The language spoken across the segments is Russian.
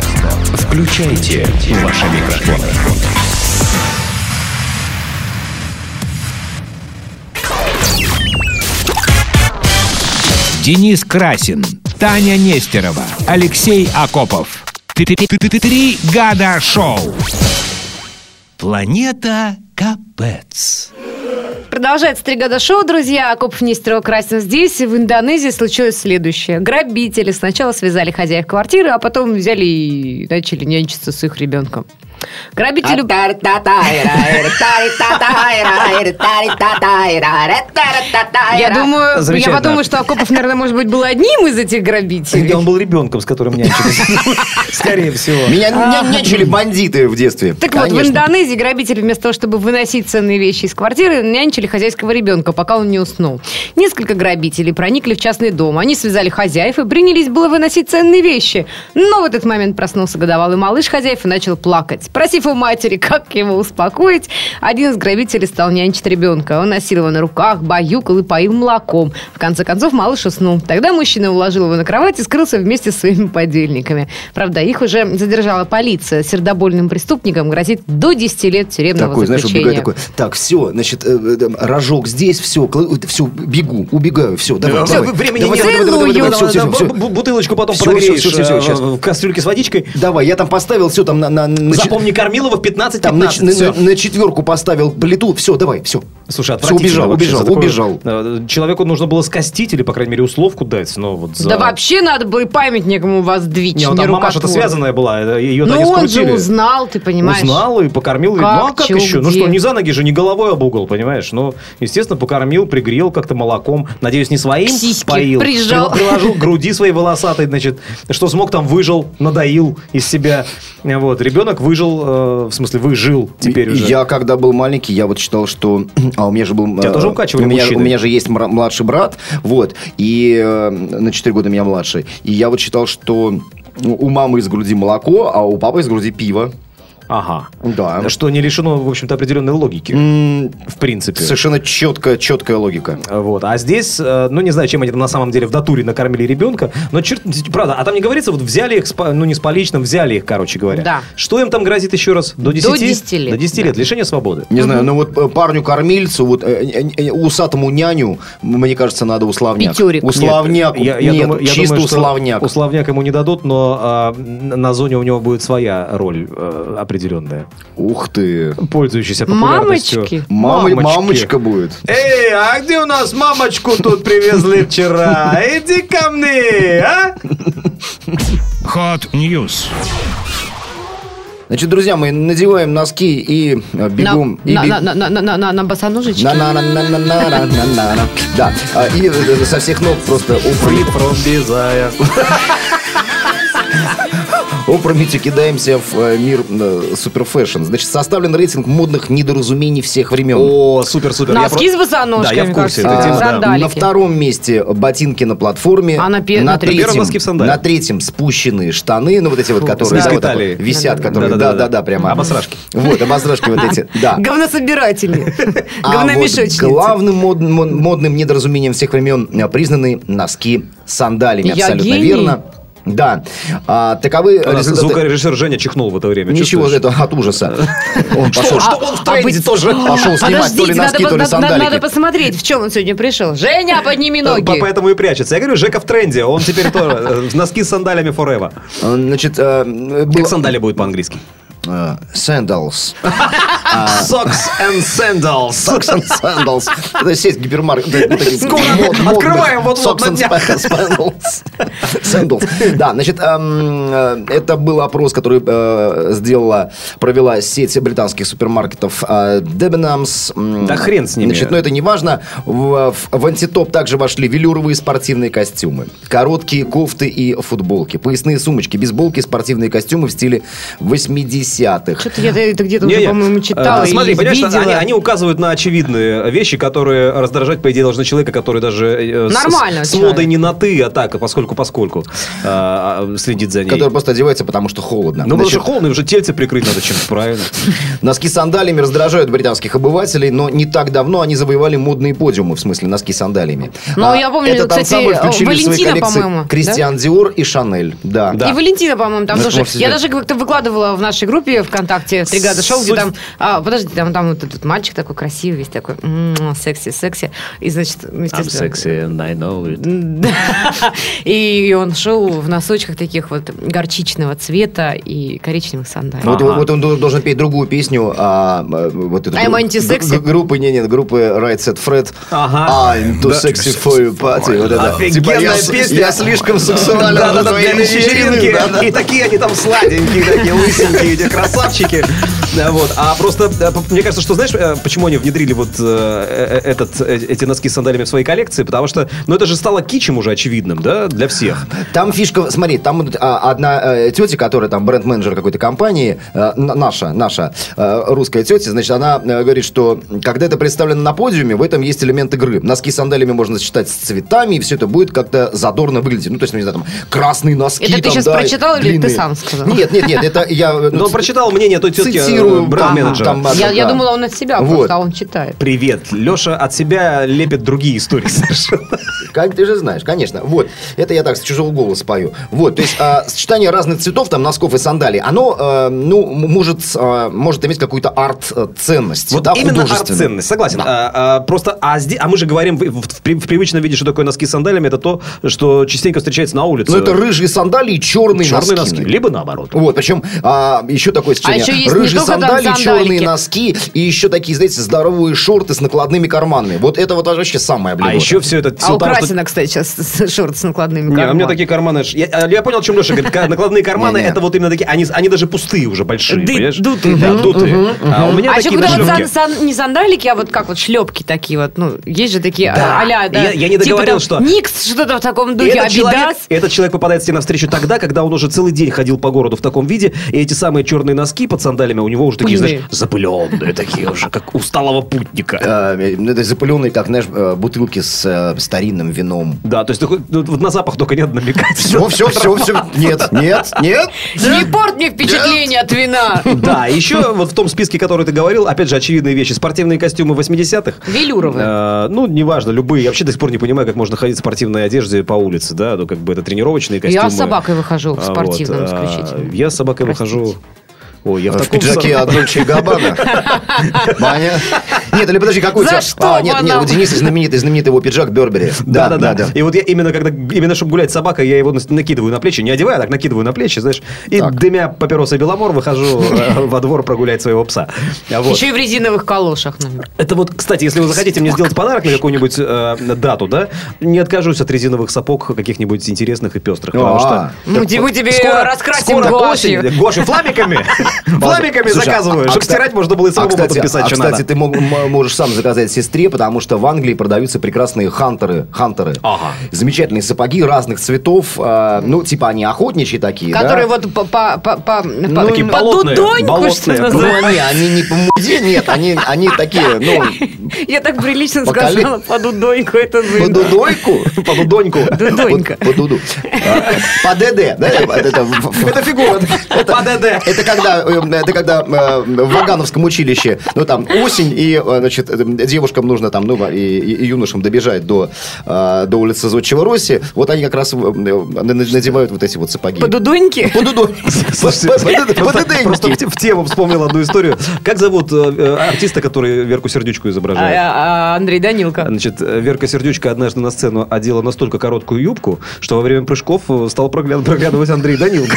Включайте ваши микрофоны. Денис Красин, Таня Нестерова, Алексей Акопов. Три года шоу. Планета Капец. Продолжается три года шоу, друзья. Акопов Нестерова Красин здесь. В Индонезии случилось следующее. Грабители сначала связали хозяев квартиры, а потом взяли и начали нянчиться с их ребенком. Грабителю... Я думаю, я подумаю, что Акопов, наверное, может быть, был одним из этих грабителей. Он был ребенком, с которым нянчились. Скорее всего. Меня ня- нянчили бандиты в детстве. Так вот, в. Индонезии грабители вместо того, чтобы выносить ценные вещи из квартиры, нянчили хозяйского ребенка, пока он не уснул. Несколько грабителей проникли в частный дом. Они связали хозяев и принялись было выносить ценные вещи. Но в этот момент проснулся годовалый малыш хозяев и начал плакать. Просив у матери, как его успокоить, один из грабителей стал нянчить ребенка. Он носил его на руках, баюкал и поил молоком. В конце концов, малыш уснул. Тогда мужчина уложил его на кровать и скрылся вместе с своими подельниками. Правда, их уже задержала полиция. Сердобольным преступникам грозит до 10 лет тюремного Такой, знаешь, заключения. убегает такой. Так, все, значит, э, э, рожок здесь, все, все, бегу, убегаю, все, давай, Всё, давай. времени давай, нет. давай, давай, давай, давай, Да, бу- Бутылочку потом Всё, подогреешь всё, всё, всё, э, щас. в кастрюльке с водичкой. Давай, я там поставил все там на... на, на Запомни Кормилова в 15 там на, 15 на- на четверку поставил плиту, все, давай, все. Слушай, убежал, отвратительно убежал, за такое, убежал. э, Человеку нужно было скостить или, по крайней мере, условку дать. Но вот за... Да вообще надо было и памятник ему воздвичь, Не, ну, там мамаша-то нерукотворный. связанная была, ее Ну, он же узнал, ты понимаешь. Узнал и покормил. Как, ну, а как чё, еще? Ну где? что, не за ноги же, не головой об угол, понимаешь? Ну, естественно, покормил, пригрел как-то молоком. Надеюсь, не своим К сиське поил. прижал. При- Приложил к груди своей волосатой, значит, что смог там выжил, надоил из себя. Вот, ребенок выжил, э, в смысле, выжил теперь уже. Я, когда был маленький, я вот считал, что... А у меня же был... Тебя э, тоже укачивали у меня, мужчины? у меня же есть младший брат, вот, и э, на 4 года меня младший. И я вот считал, что у мамы из груди молоко, а у папы из груди пиво. Ага. Да. Что не лишено, в общем-то, определенной логики. М, В принципе. Совершенно четкая, четкая логика. Вот. А здесь, э, ну, не знаю, чем они там на самом деле в натуре накормили ребенка, но черт, правда, а там не говорится, вот взяли их, ну, не с поличным, взяли их, короче говоря. Да. Что им там грозит еще раз? До 10? 10 лет, До 10 да. лет, лишение свободы. Не знаю, но вот э, парню-кормильцу, вот э, э, э, усатому няню, мне кажется, надо условняк. Пятерик. Условняк. Я, я Нет, думаю, я чисто думаю, что условняк. Условняк ему не дадут, но н- на зоне у него будет своя роль э, определенная, Ух ты. пользующаяся популярностью. Мамочки. Мамочки. мамочка будет. Эй, а где у нас мамочку тут привезли вчера? Иди ко мне, а? Hot News. Значит, друзья, мы надеваем носки и э, На, бегом. и на, бег- на, на, на, на, на, на босоножечке. на на на на на на на на на на Да. А, И э, со всех ног просто опрометью, опрометью кидаемся в э, мир э, суперфэшн. Значит, составлен рейтинг модных недоразумений всех времен. О, супер-супер. Носки с босоножками, Да, я в курсе. На втором месте ботинки на платформе. А на? Первом носки в сандале. на третьем спущенные штаны, ну вот эти вот, которые висят, которые, Да-да-да. прямо. Обосрашки. Вот, обосрашки вот эти, да. Говнособирательные. А Говномешочницы. главным мод- мод- модным недоразумением всех времен э, признаны носки с сандалями. Я Абсолютно верно. Да. А, таковы У нас результаты- звукорежиссер Женя чихнул в это время. Ничего, чувствуешь? это от ужаса. Он пошел, что он в тренде тоже пошел снимать то ли Подождите, носки, надо, то ли надо- надо сандалики. посмотреть, в чем он сегодня пришел. Женя, подними По- ноги. Поэтому и прячется. Я говорю, Жека в тренде. Он теперь тоже э, носки с сандалями forever. А, Значит, э, Как сандали будет по-английски? Sandals. Socks and sandals. Socks and sandals. Это сеть гипермаркет. вот открываем вот-вот Socks на днях. sandals. Да, значит, эм, э, это был опрос, который э, сделала, провела сеть британских супермаркетов э, Debenhams. Да хрен с ними. Значит, но это не важно. В антитоп также вошли велюровые спортивные костюмы, короткие кофты и футболки, поясные сумочки, бейсболки, спортивные костюмы в стиле 80 80-х. Что-то я это где-то уже, по-моему, читала Э, Смотри, понимаешь, видела. они, они указывают на очевидные вещи, которые раздражать, по идее, должны человека, который даже э, с- Нормально с, с модой не на ты, а так, поскольку поскольку а, а, следит за ней. Который просто одевается, потому что холодно. Ну, потому Значит, что холодно, уже тельце прикрыть надо чем-то, правильно. Носки с сандалиями раздражают британских обывателей, но не так давно они завоевали модные подиумы, в смысле носки с сандалиями. Ну, я помню, этот кстати, ансамбль включили в свои Валентина, коллекции по-моему, Кристиан Диор и Шанель. Да. Да. И Валентина, по-моему, там Ну, тоже. Я даже как-то выкладывала в нашей группе ВКонтакте Тригада Шоу, где там. а, подожди, там, там вот этот мальчик такой красивый, весь такой м, секси, секси. И, значит, ну, естественно. and I know it. И он шел в носочках таких вот горчичного цвета и коричневых сандалий. Вот, вот он должен петь другую песню, а, э, вот эту I'm anti-sexy? группы, не, нет, группы Right Set Fred. Ага. I'm too sexy for your party. Вот это. Офигенная Типа, я, с- песня. Я слишком сексуален Да, да, для вечеринки. вечеринки. Да, да. И такие они там сладенькие, такие лысенькие, красавчики. Да, Вот. А просто, э, мне кажется, что знаешь, э, почему они внедрили вот э, этот, эти носки с сандалиями в свои коллекции? Потому что, ну, это же стало кичем уже очевидным, да, для всех. Там фишка, смотри, там а, одна тетя, которая там бренд-менеджер какой-то компании, наша, наша русская тетя, значит, она говорит, что когда это представлено на подиуме, в этом есть элемент игры. Носки с сандалиями можно сочетать с цветами, и все это будет как-то задорно выглядеть. Ну, то есть, ну, не знаю, там, красные носки. Это ты там, щас да, прочитал или ты длинные. сам сказал? Нет, нет, нет, это я... Но он прочитал мнение той тетки, Цитирую, э, бренд-менеджера. там, там, Я, я да. думала, он от себя, Вот. просто а он читает. Привет. Леша от себя лепит другие истории совершенно. Как ты же знаешь, конечно. Вот. Это я так с чужого голоса пою. Вот. То есть а, сочетание разных цветов, там, носков и сандалий, оно, э, ну, может, а, может иметь какую-то арт-ценность. Вот да, именно арт-ценность, согласен. А, а, просто, а, зде- а мы же говорим в, в- в при- в привычном виде, что такое носки с сандалиями, это то, что частенько встречается на улице. Ну, это рыжие сандалии и черные, черные носки. носки. Либо наоборот. Вот, причем а, еще такое сочетание. еще есть рыжие там сандалии, черные носки и еще такие, знаете, здоровые шорты с накладными карманами. Вот это вот вообще самое А блюдо. еще все это... А всё что- Красина, кстати, сейчас шорт с накладными Не, у меня карманами. такие карманы... Я, а, я понял, о чем Леша говорит. Накладные карманы, это вот именно такие... Они, они даже пустые уже, большие, Ды- понимаешь? дутые, Да, да. дутые. А у меня А еще такие когда на вот не сандалики, а вот как вот шлепки такие вот, ну, есть же такие Да. а- а-ля, да. Я- я не Типа договорил, там что- Никс, что-то в таком духе, этот человек, этот человек попадает тебе навстречу тогда, когда он уже целый день ходил по городу в таком виде, и эти самые черные носки под сандалями у него уже такие, Пыльные. знаешь, запыленные такие уже, как усталого путника. Ну, это запыленные, как, знаешь, э, бутылки с э, старинным вином. Да, то есть ты хоть- ну, вот на запах только не надо намекать. Все, все, все, все. Нет, нет, нет. Не порт мне впечатление от вина. Да, еще вот в том списке, который ты говорил, опять же, очевидные вещи. Спортивные костюмы 80-х. Велюровые. Э, ну, неважно, любые. Я вообще до сих пор не понимаю, как можно ходить в спортивной одежде по улице, да, ну, как бы это тренировочные костюмы. Я с собакой выхожу в А, спортивном а, исключительно. Я с собакой выхожу... Ой, я в, В таком пиджаке от Дольче и Габбана. Маня. Нет, или подожди, какой у тебя? что А, нет, нет, у Дениса знаменитый, знаменитый его пиджак Бербери. Да, да, да, И вот я именно когда, именно чтобы гулять с собакой, я его накидываю на плечи, не одеваю, а так накидываю на плечи, знаешь, и дымя папироса Беломор выхожу э, во двор прогулять своего пса. А. Еще и в резиновых калошах, наверное. Это вот, кстати, если вы захотите мне сделать подарок на какую-нибудь э, дату, да, не откажусь от резиновых сапог каких-нибудь интересных и пестрых, потому А. что... Мы те- мы тебе раскрасим осень. Гуашью фламиками. Фламиками заказываю, а- а чтобы кста- стирать можно было и а, самому кстати, подписать, а, что кстати, надо. ты мог- м- можешь сам заказать сестре, потому что в Англии продаются прекрасные хантеры. Хантеры. Ага. Замечательные сапоги разных цветов. а, ну, типа они охотничьи такие? Которые вот по, по, по, по, по- такие по болотные, дудоньку, болотные. что Ну, они, они не по муде, нет, они, они такие, ну, Я так прилично сказала, по дудоньку. Это по дудойку. По дудоньку. Дудонька. По, по дуду. А, По ДД, да? Это, фигура. По ДД. Это когда, это когда э, в Вагановском училище, ну там осень, и, э, значит, э, девушкам нужно там, ну, и, юношам добежать до, э, до улицы Зодчего Росси, вот они как раз э, э, надевают вот эти вот сапоги. По дудоньке? По дуду. Слушайте, По- по- по- по просто, в, те- в тему вспомнил одну историю. Как зовут э, э, артиста, который Верку Сердючку изображает? А, а, Андрей Данилко. Значит, э, Верка Сердючка однажды на сцену одела настолько короткую юбку, что во время прыжков э, стал прогля- проглядывать Андрей Данилко.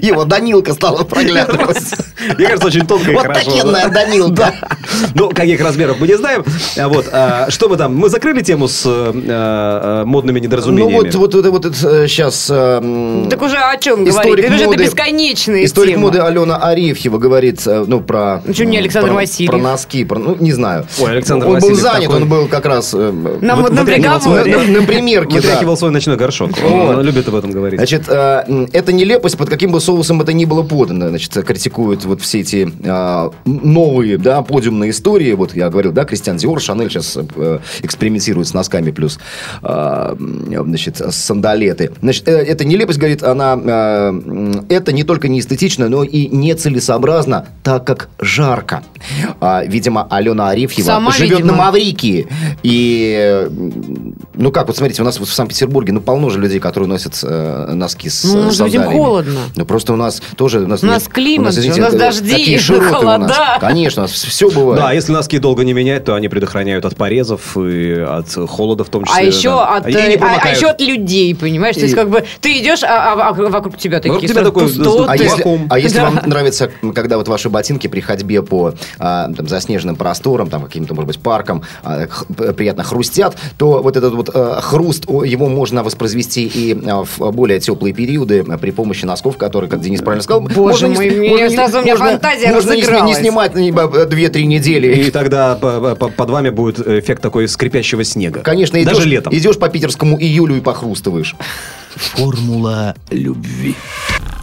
Его Данилка стала проглядывать. Мне кажется, очень тонко и Вот хорошо. такенная Данилка. Ну, каких размеров мы не знаем. А Вот. а Что мы там? Мы закрыли тему с э, э, модными Ну недоразумениями. вот, вот, вот, вот это сейчас... Так уже о чем говорить? Историк Это же это моды- бесконечные Историк моды Алена Арефьева говорит, э, ну, про... Ну, не Александр Васильев? Про носки, про, ну, не знаю. Ой, Александр Он был занят, он был как раз... э, На Вот модном приговоре. на, примерке, да. Вытряхивал свой ночной горшок. Он любит об этом говорить. Значит, э, эта нелепость под каким бы соусом это ни было подано, значит, критикуют вот все эти а, новые, да, подиумные истории. Вот я говорил, да, Кристиан Диор, Шанель сейчас э, экспериментирует с носками плюс, а, значит, сандалеты. Значит, э, эта нелепость, говорит, она, э, это не только не эстетично, но и нецелесообразно, так как жарко. А, видимо, Алена Арефьева Сама, живет видимо. на Маврикии. И, э, ну как, вот смотрите, у нас вот в Санкт-Петербурге, ну, полно же людей, которые носят э, носки с Ну, э, может быть, им сандалиями. холодно. Ну, просто у нас тоже... У нас, У нас климат же, у нас э, дожди, такие широты у нас. холода. Конечно, у нас все бывает. Да, если носки долго не менять, то они предохраняют от порезов и от холода в том числе. А еще, да. от, И э, а, а еще от людей, понимаешь? То есть, И- как бы ты идешь, а, а- а вокруг тебя такие Вокруг тебя такой пустоты. А если, а если Да. вам нравится, когда вот ваши ботинки при ходьбе по а, там, заснеженным просторам, там каким-то, может быть, паркам а, х- приятно хрустят, то вот этот вот а, хруст, о, его можно воспроизвести и а, в более теплые периоды а, при помощи носков, которые, как Денис правильно сказал, Боже можно мой, не, мне сразу у меня можно- фантазия можно не, не снимать ну, не, а, две-три недели. И тогда по- по- под вами будет эффект такой скрипящего снега. Конечно, идешь, Даже летом. идешь по питерскому июлю и похрустываешь. Формула любви.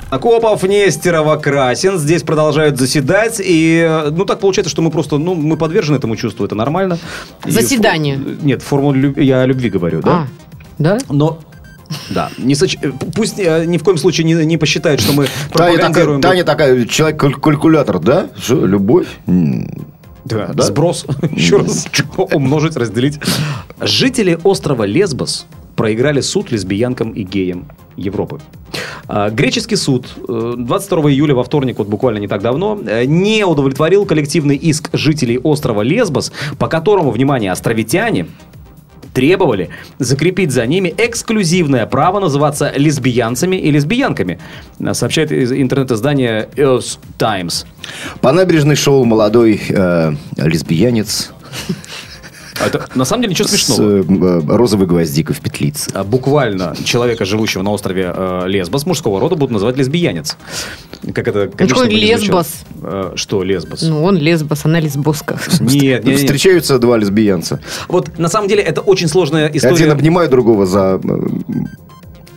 Акопов, Нестерова, Красин здесь продолжают заседать. И, ну, так получается, что мы просто, ну, мы подвержены этому чувству, это нормально. И Заседание. фо- Нет, формулу люб- я о любви говорю, да? А, да? Но да, не соч- пусть э, ни в коем случае не, не посчитает, что мы Таня такая, пропагандируем... Таня такая, человек-калькулятор, да? Что, любовь? Да, Да? Сброс. Еще раз. Умножить, разделить. Жители острова Лесбос проиграли суд лесбиянкам и геям Европы. А, Греческий суд э, 22 июля во вторник, вот буквально не так давно, э, не удовлетворил коллективный иск жителей острова Лесбос, по которому, внимание, островитяне требовали закрепить за ними эксклюзивное право называться лесбиянцами и лесбиянками, э, сообщает из интернет-издание Earth Times. По набережной шел молодой э, лесбиянец Это на самом деле ничего с смешного. э, розовой гвоздикой в петлице. А, буквально человека, живущего на острове э, Лесбос, мужского рода, будут называть лесбиянец. Как это не звучало. лесбос. Э, что лесбос? Ну, он лесбос, она лесбоска. Нет, нет, нет. Встречаются два лесбиянца. Вот на самом деле это очень сложная Один история обнимает другого за, э,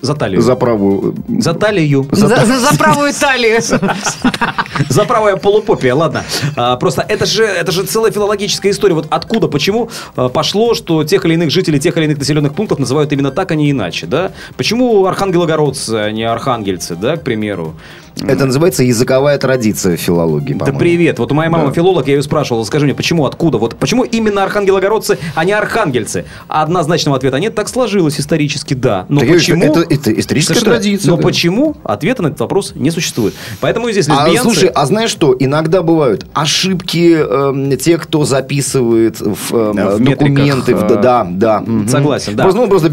за талию. за правую. За талию. За, за- за правую талию. За правое полупопие, ладно. А, просто это же, это же целая филологическая история. Вот откуда, почему а, пошло, что тех или иных жителей тех или иных населенных пунктов называют именно так, а не иначе, да? Почему архангелогородцы, а не архангельцы, да, к примеру? Это называется языковая традиция в филологии, Да по-моему. привет. Вот у моей мамы Да. филолог, я ее спрашивал, скажи мне, почему, откуда? Вот почему именно архангелогородцы, а не архангельцы? А однозначного ответа нет. Так сложилось исторически, да. Но Так я почему? Это, это историческая Слушай, традиция. Но да. почему? Ответа на этот вопрос не существует. Поэтому и здесь А, лесбиянцы... слушай, а знаешь что? Иногда бывают ошибки эм, тех, кто записывает в, эм, Да, в документы. в- э, да, да. мгм. согласен, да. Просто, ну, просто,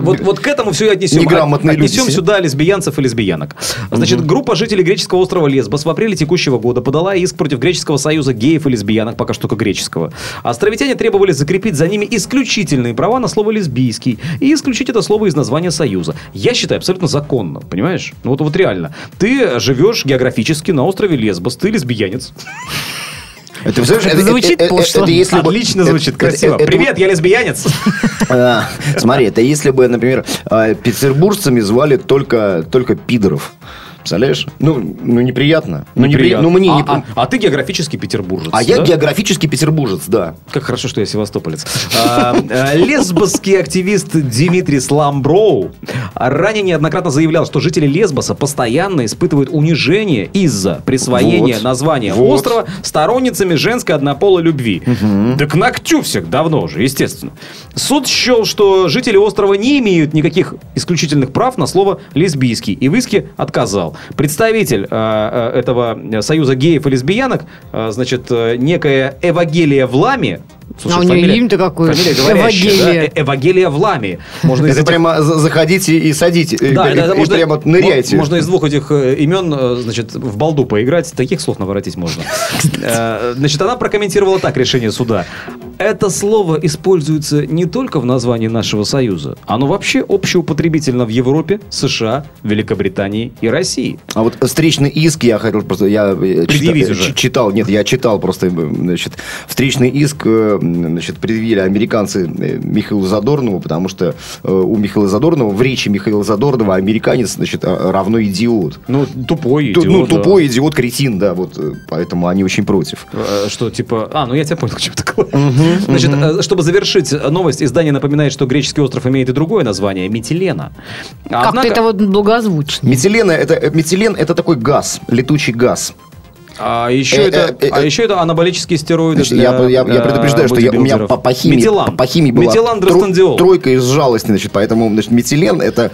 Вот, вот к этому все и отнесем. Неграмотные люди Отнесем сидят. сюда лесбиянцев и лесбиянок. Значит, группа жителей греческого острова Лесбос в апреле текущего года подала иск против греческого союза геев и лесбиянок, пока что только греческого. Островитяне требовали закрепить за ними исключительные права на слово лесбийский и исключить это слово из названия союза. Я считаю абсолютно законно, понимаешь? Ну вот, вот реально. Ты живешь географически на острове Лесбос, ты лесбиянец. Это, представляешь, Это звучит пошло. это если бы- Отлично это- звучит, это- красиво. это- Привет, я лесбиянец. А, Смотри, это если бы, например, а, петербуржцами звали только, только пидоров. Представляешь? Ну, ну неприятно. Ну, непри- Неприятно. ну, мне а, не... а- а ты географический петербуржец. А я да? географический петербуржец, да. Как хорошо, что я севастополец. А, а, Лесбосский активист Димитрий Сламброу ранее неоднократно заявлял, что жители Лесбоса постоянно испытывают унижение из-за присвоения названия острова сторонницами женской однополой любви. Да к ногтю всех давно уже, естественно. Суд счел, что жители острова не имеют никаких исключительных прав на слово лесбийский и в иске отказал. Представитель а, а, этого союза геев и лесбиянок, значит, э, некая Эвагелия Влами, А у нее имя-то какое? Фамилия говорящая, да? Эвагелия. Э- Эвагелия Влами. Можно Это этих- прямо за- заходите и садите. и- да, и, да, и можно, прямо ныряйте. мо- Можно из двух этих э, имен, э, значит, в балду поиграть. Таких слов наворотить можно. Э, Значит, она прокомментировала так решение суда. это слово используется не только в названии нашего союза, оно вообще общеупотребительно в Европе, США, Великобритании и России. А вот встречный иск, я хотел просто, я э, Предъявить чита- уже. ч- читал, нет, я читал просто, э, значит, встречный иск, э, значит, предъявили американцы э, Михаилу Задорнову, потому что э, у Михаила Задорнова, в речи Михаила Задорнова американец, значит, э, равно идиот. Ну, тупой Ту- идиот. ну, да. тупой идиот, кретин, да, вот, э, поэтому они очень против. Э, Что, типа... А, ну я тебя понял, что такое. Значит, чтобы завершить новость, издание напоминает, что греческий остров имеет и другое название – Метилена. Как-то это вот благозвучно. Метилена, это, метилен это такой газ, летучий газ. А еще, Э, это, э, э, а э, еще это анаболические стероиды Значит, для, я, я- я э, предупреждаю, что я- у меня по, по химии, Метилан. по химии была Метилан тро- тройка из жалости, значит, поэтому значит, метилен это,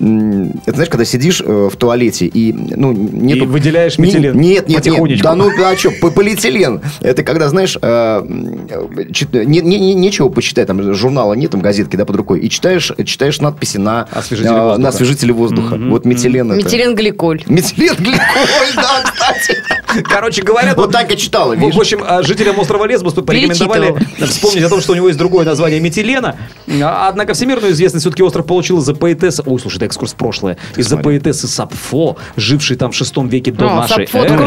это знаешь, когда сидишь э, в туалете и ну нету- И выделяешь Не- метилен Нет, нет, нет, потихонечку. да ну а что, полиэтилен. Это когда знаешь, э, м, чит- не- не- не- нечего почитать, там журнала нет, там газетки да под рукой и читаешь читаешь надписи на Освежители э, воздуха. на освежители воздуха. Вот метилен это. Метиленгликоль. Метилен гликоль, да, кстати. Короче говоря, Вот тут- так и читала, В, общем, а, жителям острова Лесбос порекомендовали вспомнить о том, что у него есть другое название метилена. Однако всемирную известность все-таки остров получил из-за поэтессы... Ой, слушай, это экскурс в прошлое. Из-за поэтессы Сапфо, жившей там в шестом веке до А, нашей эры.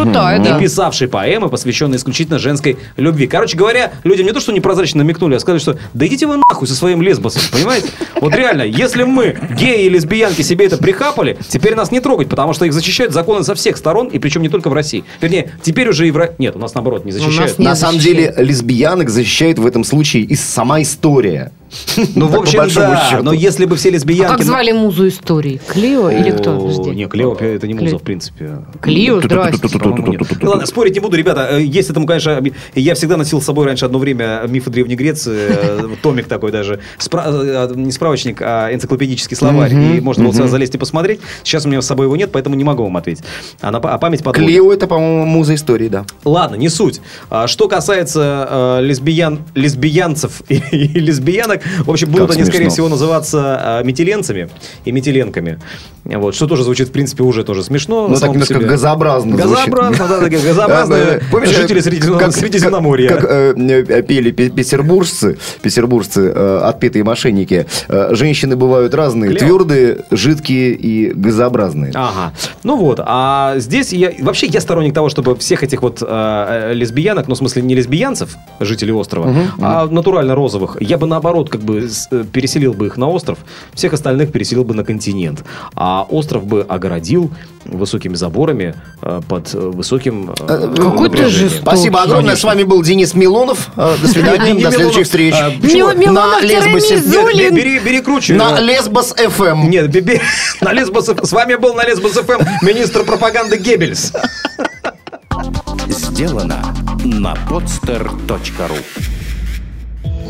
И писавшей поэмы, посвященные исключительно женской любви. Короче говоря, людям не то, что непрозрачно намекнули, а сказали, что да идите вы нахуй со своим лесбосом, понимаете? Вот реально, если мы, геи и лесбиянки, себе это прихапали, теперь нас не трогать, потому что их защищают законы со всех сторон, и причем не только в России. Вернее, теперь уже и в... Ро- Нет, у нас наоборот не защищают. не На самом защищает. деле лесбиянок защищает в этом случае и сама история. Ну, в общем, да. Но если бы все А лесбиянки... как звали музу истории? Клио или кто? О, Подожди. Не, Клео это не муза, в принципе. Клио, здрасте. Нет. Ладно, спорить не буду, ребята. Э, Есть этому, конечно, я всегда носил с собой раньше одно время мифы Древней Греции, э, томик такой даже, э, не справочник, а энциклопедический словарь, и можно было сюда залезть и посмотреть. Сейчас у меня с собой его нет, поэтому не могу вам ответить. А, память подводит. Клео это, по-моему, муза истории, да. Ладно, не суть. Что касается э, лесбиян, лесбиянцев и лесбиянок, в общем, будут Как они, скорее смешно. всего, называться э, метиленцами и метиленками. Вот, что тоже звучит, в принципе, уже тоже смешно. Ну, так немножко себе. газообразно. Газообразно, да, Э, помнишь, жители э, Средиземноморья. Как, э, пели пе- петербуржцы, петербуржцы, э, отпетые мошенники. Женщины бывают разные, твердые, жидкие и газообразные. Ага. Ну вот, а здесь я... Вообще я сторонник того, чтобы всех этих вот лесбиянок, ну, в смысле, не лесбиянцев, жителей острова, а натурально розовых, я бы наоборот как бы переселил бы их на остров, всех остальных переселил бы на континент. А остров бы огородил высокими заборами э, под э, высоким... э, Какой ты жестокий. Спасибо огромное. Конечно. С вами был Денис Милонов. До свидания. До следующих встреч. а, На Лесбосе. Нет, бери, круче. На Лесбос Эм. ФМ. Нет, би- би- на Лесбос, с вами был на Лесбос ФМ министр пропаганды Геббельс. Сделано на podster.ru